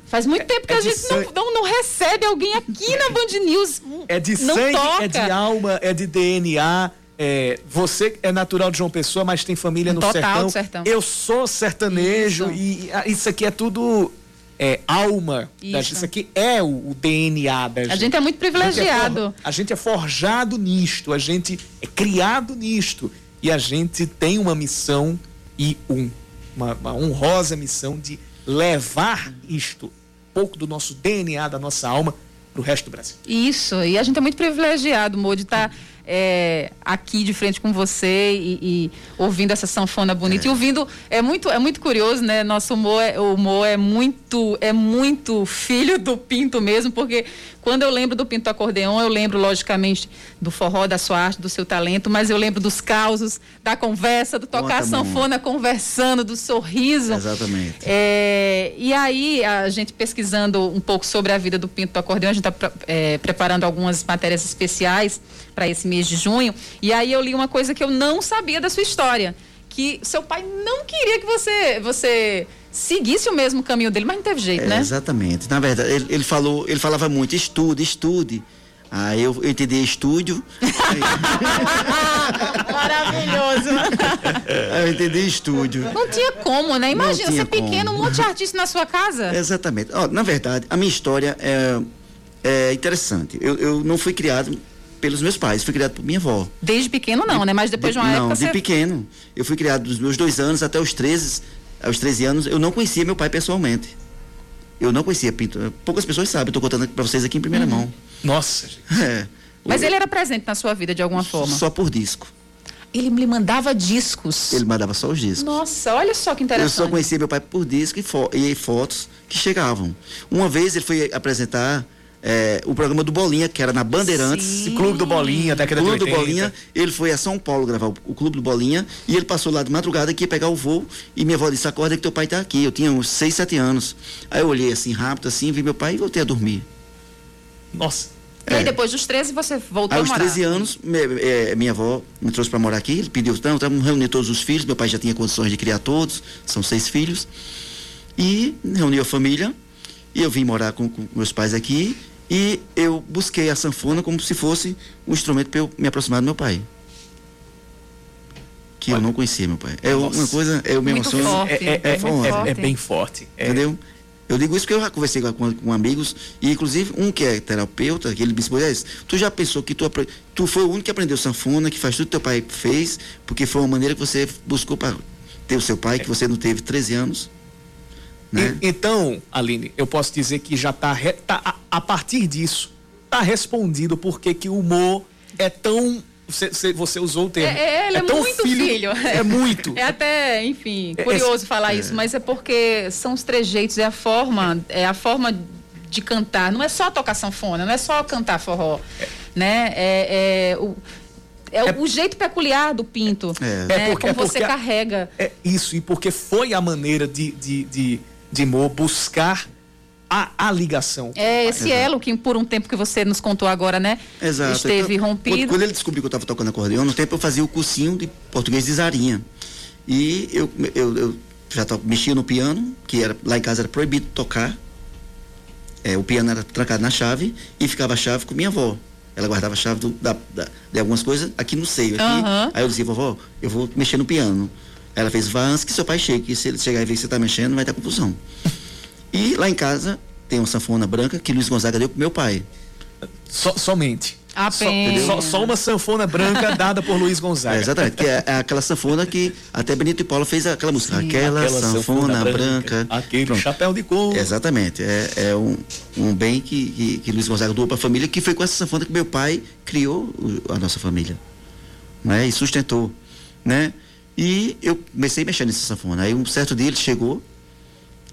Faz muito tempo que é a gente não, não, não, recebe alguém aqui na Band News. É de não sangue, toca. é de alma, é de DNA. É, você é natural de João Pessoa, mas tem família no Total sertão. sertão. Eu sou sertanejo Isso. e ah, isso aqui é tudo é, alma. Isso. Isso aqui é o, o DNA da gente. A gente é muito A gente é privilegiado. for- A gente é forjado nisto, a gente é criado nisto. E a gente tem uma missão e um, uma, uma honrosa missão de levar isto, um pouco do nosso DNA, da nossa alma, para o resto do Brasil. Isso, e a gente é muito privilegiado, Mo, de estar é, aqui de frente com você e, e ouvindo essa sanfona bonita. E ouvindo, é muito, é muito curioso, né? Nosso humor é, o humor é muito, é muito filho do Pinto mesmo, porque quando eu lembro do Pinto Acordeon, eu lembro, logicamente, do forró, da sua arte, do seu talento, mas eu lembro dos causos, da conversa, do tocar Conta sanfona conversando, do sorriso. Exatamente. É, e aí, a gente pesquisando um pouco sobre a vida do Pinto do Acordeão, a gente está preparando algumas matérias especiais para esse mês de junho. E aí eu li uma coisa que eu não sabia da sua história. Que seu pai não queria que você, você seguisse o mesmo caminho dele, mas não teve jeito, É, né? Exatamente. Na verdade, ele, ele falou, ele falava muito, estude, estude. Aí eu, eu entendi estúdio, Maravilhoso. aí eu entendi estúdio. Não tinha como, né? Imagina, você pequeno, um monte de artista na sua casa. Exatamente. Ó, na verdade, a minha história é, é interessante. Eu, eu não fui criado pelos meus pais, fui criado por minha avó. Desde pequeno não, né? Mas depois de uma não, época de você... pequeno. Eu fui criado dos meus dois anos até os 13, aos 13 anos, eu não conhecia meu pai pessoalmente. Eu não conhecia Pinto. Poucas pessoas sabem, eu tô contando para vocês aqui em primeira Uhum. mão. Nossa, gente. É. Mas ele era presente na sua vida de alguma forma. Só por disco. Ele me mandava discos. Ele mandava só os discos. Nossa, olha só que Eu interessante. só conhecia meu pai por disco e, fo- e fotos que chegavam. Uma vez ele foi apresentar eh, o programa do Bolinha, que era na Bandeirantes. Esse Clube do Bolinha, década Clube do 80. Bolinha, ele foi a São Paulo gravar o, o Clube do Bolinha e ele passou lá de madrugada que ia pegar o voo e minha avó disse, acorda que teu pai tá aqui. Eu tinha uns 6, 7 anos. Aí eu olhei assim, rápido assim, vi meu pai e voltei a dormir. Nossa. E aí É. depois dos 13 você voltou Aí, a aos morar. 13 anos, me- eh, minha avó me trouxe para morar aqui. Ele pediu, não, vamos reunir todos os filhos. Meu pai já tinha condições de criar todos, são seis filhos. E reuniu a família. E eu vim morar com, com meus pais aqui. E eu busquei a sanfona como se fosse um instrumento para eu me aproximar do meu pai. Que eu não conhecia meu pai. É uma Nossa. coisa, eu me emociono. forte. É, é, é, Muito é- forte. é bem forte. É. Entendeu? Eu digo isso porque eu já conversei com, com- amigos, e inclusive um que é terapeuta, que ele disse, Moisés, tu já pensou que tu, tu foi o único que aprendeu sanfona, que faz tudo que teu pai fez, porque foi uma maneira que você buscou para ter o seu pai, que você não teve 13 anos. Né? E- então, Aline, eu posso dizer que já está a, a partir disso está respondido porque que o humor é tão você, você- você usou o termo. É, é, ele é, tão muito filho. É muito. É até, enfim, É, curioso é- falar isso, mas é porque são os trejeitos, é a forma, é a forma de cantar. Não é só tocar sanfona, não é só cantar forró, né? É, é o, é o- o jeito peculiar do pinto, É. né? É porque- como é porque você a- carrega. É isso, e porque foi a maneira de, de, de, de Mo buscar a, a ligação. É esse elo que por um tempo que você nos contou agora, né? Exato. Esteve Então, rompido. Quando, quando ele descobriu que eu estava tocando acordeão, no tempo eu fazia o cursinho de português de Zarinha. E eu, eu, eu já to, mexia no piano, que era, lá em casa era proibido tocar. É, o piano era trancado na chave e ficava a chave com minha avó. Ela guardava a chave do, da, da, de algumas coisas aqui no seio. Aqui. Aham. Aí eu dizia, vovó, eu vou mexer no piano. Ela fez, vá antes que seu pai chegue, que se ele chegar e ver que você está mexendo, vai dar confusão. e lá em casa tem uma sanfona branca que Luiz Gonzaga deu pro meu pai. So- somente. Só, Apenas. só- só uma sanfona branca dada por Luiz Gonzaga. É, exatamente, que é, é aquela sanfona que até Benito e Paula fez aquela música. Aquela, Aquela sanfona, branca. Aquele Pronto. chapéu de couro. Exatamente. É, é um, um bem que, que, que Luiz Gonzaga doou para a família, que foi com essa sanfona que meu pai criou a nossa família. Né? E sustentou. Né? E eu comecei a mexer nessa sanfona. Aí um certo dia ele chegou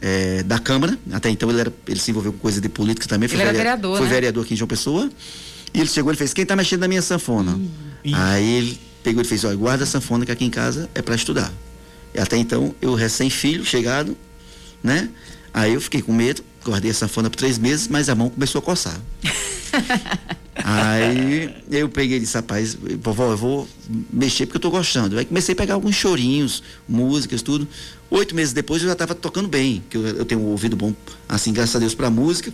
é, da Câmara, até então ele, era, ele se envolveu com coisa de política também. Foi Ele era verea- vereador, Foi né? vereador aqui em João Pessoa. E ele chegou e fez: Quem está mexendo na minha sanfona? Aí ele pegou e fez: Olha, guarda a sanfona que aqui em casa é para estudar. E até então, eu recém-filho, chegado, né? Aí eu fiquei com medo, guardei a sanfona por três meses, mas a mão começou a coçar. Aí eu peguei e disse, rapaz, vovó, eu vou mexer porque eu tô gostando. Aí comecei a pegar alguns chorinhos, músicas, tudo. Oito meses depois eu já estava tocando bem, que eu, eu tenho um ouvido bom, assim, graças a Deus, para música,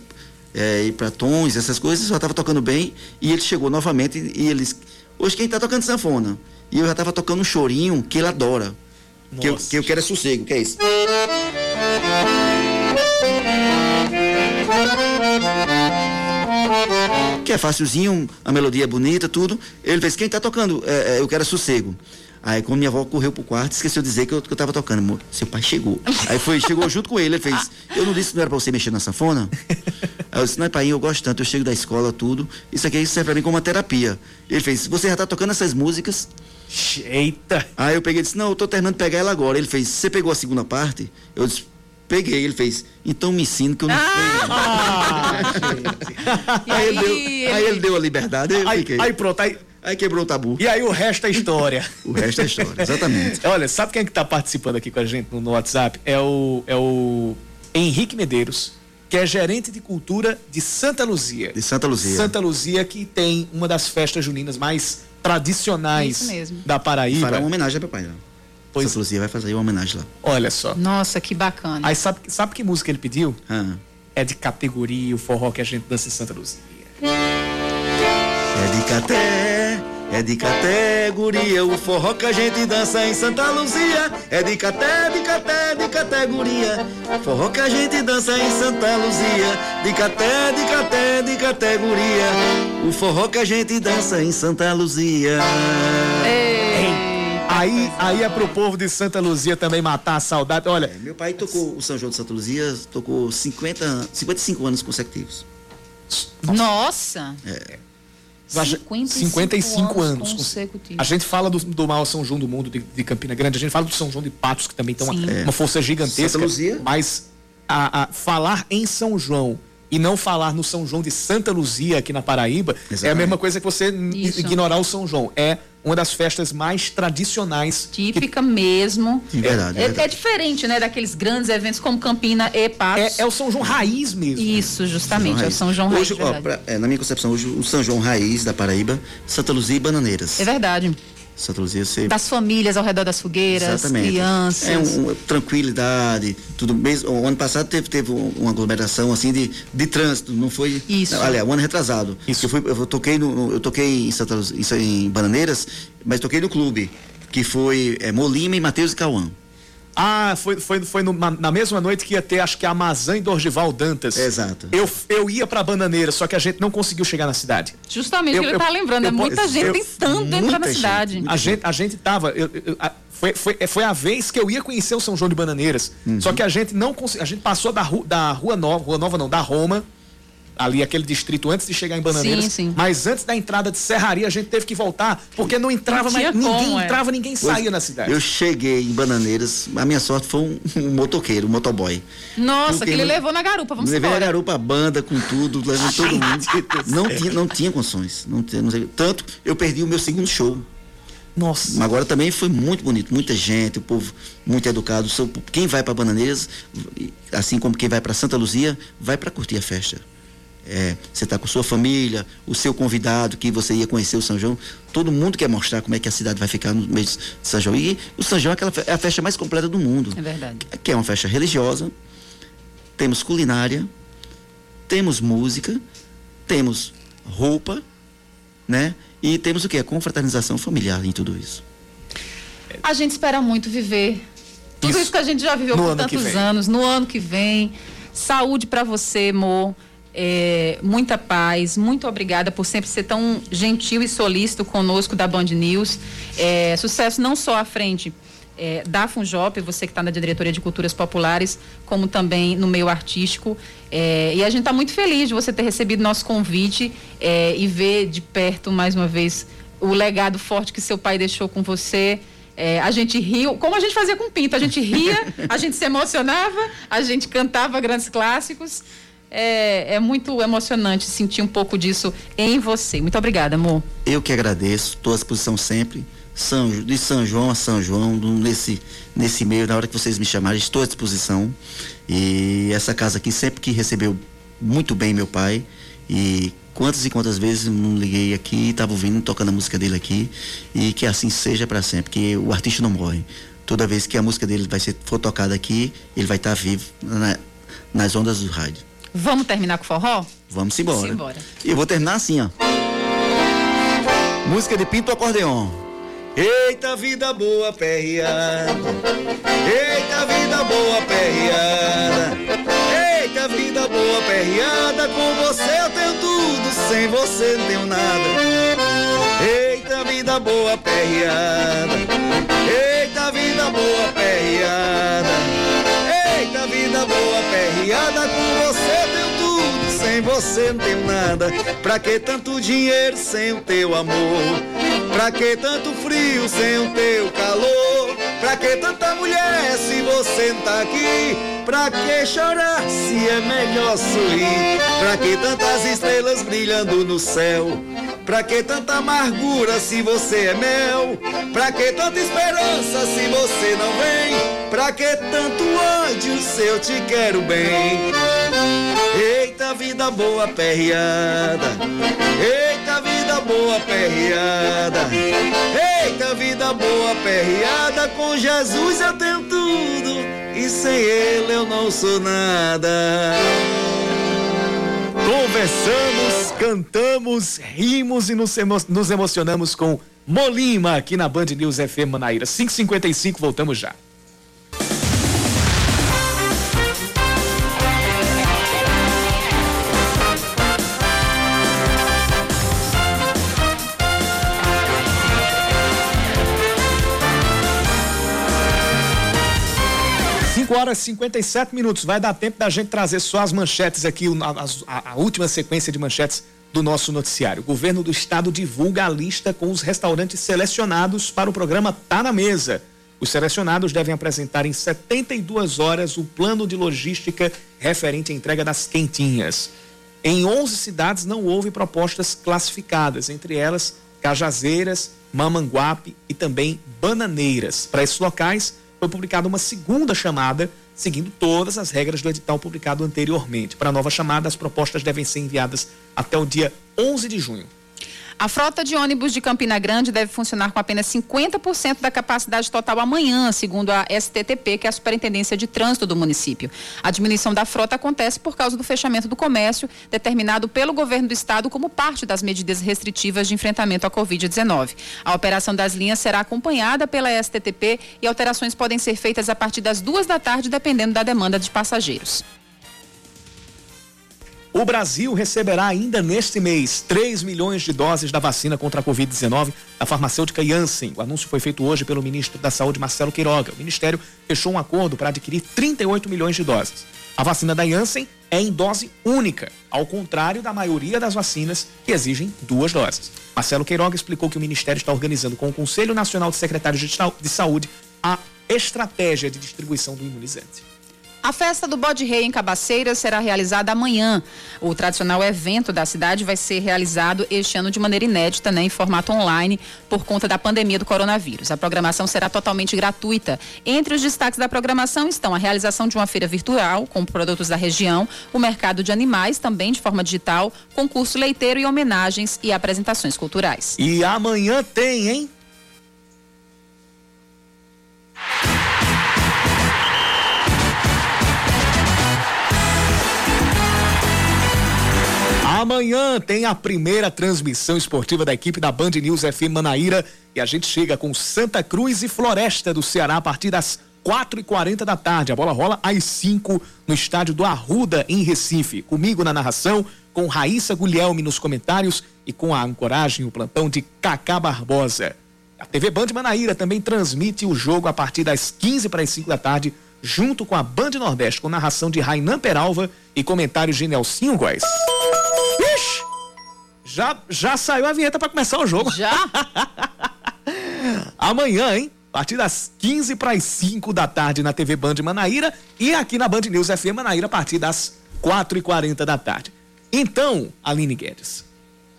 eh, e para tons, essas coisas, eu já estava tocando bem. E ele chegou novamente e, e eles, hoje quem tá tocando sanfona? E eu já estava tocando um chorinho que ele adora. Que eu, que eu quero é sossego, que é isso. Que é facilzinho, a melodia é bonita, tudo. Ele fez, quem tá tocando? É, é, eu quero é sossego. Aí quando minha avó correu pro quarto, esqueceu de dizer que eu, que eu tava tocando. Amor, Seu pai chegou. Aí foi, chegou junto com ele, ele fez, eu não disse que não era pra você mexer na sanfona? Aí eu disse, não, pai, eu gosto tanto, eu chego da escola, tudo. Isso aqui serve pra mim como uma terapia. Ele fez, você já tá tocando essas músicas? Eita! Aí eu peguei e disse, não, eu tô terminando de pegar ela agora. Ele fez, você pegou a segunda parte? Eu disse, peguei. Ele fez, então me ensina que eu não sei. Ah, aí, ele deu, aí ele deu a liberdade, aí, aí pronto, aí, Aí quebrou o tabu. e aí o resto é história. O resto é história, exatamente. Olha, sabe quem é que tá participando aqui com a gente no, no WhatsApp? É o, é o Henrique Medeiros, que é gerente de cultura de Santa Luzia. De Santa Luzia. Santa Luzia, que tem uma das festas juninas mais tradicionais Isso mesmo. da Paraíba. Fará uma homenagem ao meu pai lá. Pois- Santa Luzia vai fazer uma homenagem lá. Olha só. Nossa, que bacana. Aí sabe, sabe que música ele pediu? Ah, É de categoria, o forró que a gente dança em Santa Luzia. É de caté, é de categoria, o forró que a gente dança em Santa Luzia. É de caté, de caté, de categoria, forró que a gente dança em Santa Luzia. De caté, de caté, de categoria, o forró que a gente dança em Santa Luzia. Aí, aí é pro povo de Santa Luzia também matar a saudade. Olha, É, meu pai tocou o São João de Santa Luzia, tocou 50, 55 anos consecutivos. Nossa. a gente- 55 anos. consecutivos. A gente fala do, do maior São João do mundo de, de Campina Grande, a gente fala do São João de Patos, que também tem uma, Sim. uma força gigantesca. Santa Luzia. Mas a, a- falar em São João e não falar no São João de Santa Luzia aqui na Paraíba é a Exatamente. mesma coisa que você Isso. ignorar o São João. É uma das festas mais tradicionais. que- Típica mesmo. De verdade, É, verdade. é diferente, né, daqueles grandes eventos como Campina e Patos. é, é o São João raiz mesmo. Isso, justamente, é o São João Raiz. Hoje, ó, pra- é, na minha concepção, hoje o São João Raiz da Paraíba, Santa Luzia e Bananeiras. É verdade. Santa Luzia você. Das famílias ao redor das fogueiras, Exatamente. crianças. É um, um- tranquilidade, tudo mesmo. O ano passado teve, teve um- uma aglomeração assim de, de trânsito, não foi. Isso. Aliás, o ano retrasado. Isso. Eu, fui, eu toquei no, eu toquei em Santa Luzia, isso em Bananeiras, mas toquei no clube, que foi é, Molima e Matheus e Cauã. Ah, foi, foi, foi no- na, mesma noite que ia ter, acho que a Amazã e Dorgival Dantas. Exato. Eu, eu ia pra Bananeira, só que a gente não conseguiu chegar na cidade. Justamente Eu- o que ele eu- tá lembrando, é eu muita posso- gente eu- tentando entrar na gente, cidade. A gente, a gente tava. eu- eu- a- foi, foi, foi a vez que eu ia conhecer o São João de Bananeiras. Uhum. Só que a gente não conseguiu. A gente passou da, ru, da Rua Nova, Rua Nova não, da Roma, ali aquele distrito antes de chegar em Bananeiras. Sim, sim. Mas antes da entrada de Serraria, a gente teve que voltar, porque não entrava mais. Ninguém como, é. entrava, ninguém saía na cidade. Eu cheguei em Bananeiras, a minha sorte foi um, um motoqueiro, um motoboy. Nossa, que ele não- levou na garupa, vamos Levei a embora. garupa, a banda, com tudo, levando todo mundo. Não tinha, não tinha condições. Não tinha, não sei- tanto, eu perdi o meu segundo show. Nossa. Mas Agora também foi muito bonito, muita gente, o povo muito educado. Quem vai para Bananeiras, assim como quem vai para Santa Luzia, vai para curtir a festa. É, você está com sua família, o seu convidado que você ia conhecer o São João, todo mundo quer mostrar como é que a cidade vai ficar no mês de São João. E o São João é, aquela, é a festa mais completa do mundo. É verdade. Que é uma festa religiosa, temos culinária, temos música, temos roupa, né? E temos o que? A confraternização familiar em tudo isso. A gente espera muito viver tudo isso, isso que a gente já viveu por tantos anos, no ano que vem. Saúde para você, amor. É, muita paz, muito obrigada por sempre ser tão gentil e solícito conosco da Band News. É, sucesso não só à frente é, da Funjop, você que está na diretoria de culturas populares, como também no meio artístico. É, e a gente está muito feliz de você ter recebido nosso convite é, e ver de perto mais uma vez o legado forte que seu pai deixou com você. É, a gente riu, como a gente fazia com Pinto, a gente ria, a gente se emocionava, a gente cantava grandes clássicos. É, é, muito emocionante sentir um pouco disso em você. Muito obrigada, amor. Eu que agradeço, estou à disposição sempre. São, de São João a São João, nesse, nesse meio, na hora que vocês me chamarem, estou à disposição. E essa casa aqui sempre que recebeu muito bem meu pai. E quantas e quantas vezes não liguei aqui, estava ouvindo, tocando a música dele aqui, e que assim seja para sempre, que o artista não morre. Toda vez que a música dele vai ser for tocada aqui, ele vai estar tá vivo na, nas ondas do rádio. Vamos terminar com forró? Vamos embora. embora. E eu vou terminar assim, ó. Música de Pinto Acordeon. Eita vida boa perreada. Eita vida boa perreada. Eita vida boa perreada. Com você eu tenho tudo, sem você não tenho nada. Eita vida boa perreada. Eita vida boa perreada. Perreada. Com você eu tenho tudo, sem você não tenho nada. Pra que tanto dinheiro sem o teu amor? Pra que tanto frio sem o teu calor? Pra que tanta mulher se você não tá aqui? Pra que chorar se é melhor sorrir? Pra que tantas estrelas brilhando no céu? Pra que tanta amargura se você é mel? Pra que tanta esperança se você não vem? Pra que tanto ódio se eu te quero bem? Eita vida boa perreada, eita vida boa perreada, eita vida boa perreada, com Jesus eu tenho tudo e sem ele eu não sou nada. Conversamos, cantamos, rimos e nos, emo nos emocionamos com Molima aqui na Band News FM Manaíra. 555, voltamos já. Horas e 57 minutos. Vai dar tempo da gente trazer só as manchetes aqui, a, a, a última sequência de manchetes do nosso noticiário. O governo do estado divulga a lista com os restaurantes selecionados para o programa Tá na Mesa. Os selecionados devem apresentar em 72 horas o plano de logística referente à entrega das quentinhas. Em 11 cidades não houve propostas classificadas, entre elas Cajazeiras, Mamanguape e também Bananeiras. Para esses locais, foi publicada uma segunda chamada, seguindo todas as regras do edital publicado anteriormente. Para a nova chamada, as propostas devem ser enviadas até o dia 11 de junho. A frota de ônibus de Campina Grande deve funcionar com apenas 50% da capacidade total amanhã, segundo a STTP, que é a Superintendência de Trânsito do município. A diminuição da frota acontece por causa do fechamento do comércio, determinado pelo governo do estado como parte das medidas restritivas de enfrentamento à Covid-19. A operação das linhas será acompanhada pela STTP e alterações podem ser feitas a partir das duas da tarde, dependendo da demanda de passageiros. O Brasil receberá ainda neste mês 3 milhões de doses da vacina contra a Covid-19 da farmacêutica Janssen. O anúncio foi feito hoje pelo ministro da Saúde, Marcelo Queiroga. O ministério fechou um acordo para adquirir 38 milhões de doses. A vacina da Janssen é em dose única, ao contrário da maioria das vacinas que exigem duas doses. Marcelo Queiroga explicou que o ministério está organizando com o Conselho Nacional de Secretários de Saúde a estratégia de distribuição do imunizante. A festa do Bode Rei em Cabaceiras será realizada amanhã. O tradicional evento da cidade vai ser realizado este ano de maneira inédita, né, em formato online, por conta da pandemia do coronavírus. A programação será totalmente gratuita. Entre os destaques da programação estão a realização de uma feira virtual com produtos da região, o mercado de animais, também de forma digital, concurso leiteiro e homenagens e apresentações culturais. E amanhã tem, hein? Amanhã tem a primeira transmissão esportiva da equipe da Band News FM Manaíra e a gente chega com Santa Cruz e Floresta do Ceará a partir das quatro e quarenta da tarde. A bola rola às 5 no estádio do Arruda, em Recife. Comigo na narração, com Raíssa Guilherme nos comentários e com a ancoragem, o plantão de Cacá Barbosa. A TV Band Manaíra também transmite o jogo a partir das 15 para as 5 da tarde, junto com a Band Nordeste, com narração de Rainan Peralva e comentários de Nelsinho Góes. Ixi, já, já saiu a vinheta para começar o jogo. Já? Amanhã, hein? A partir das 15 para as 5 da tarde na TV Band Manaíra e aqui na Band News FM Manaíra a partir das 4 e 40 da tarde. Então, Aline Guedes,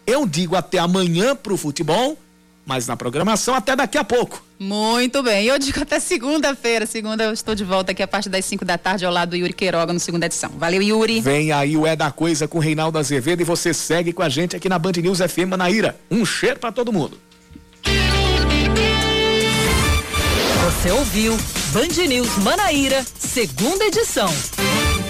eu digo até amanhã pro futebol, mas na programação até daqui a pouco. Muito bem. Eu digo até segunda-feira. Segunda eu estou de volta aqui a partir das 5 da tarde ao lado do Yuri Queiroga no segunda edição. Valeu, Yuri. Vem aí o É da Coisa com Reinaldo Azevedo e você segue com a gente aqui na Band News FM Manaíra. Um cheiro para todo mundo. Você ouviu Band News Manaíra, segunda edição.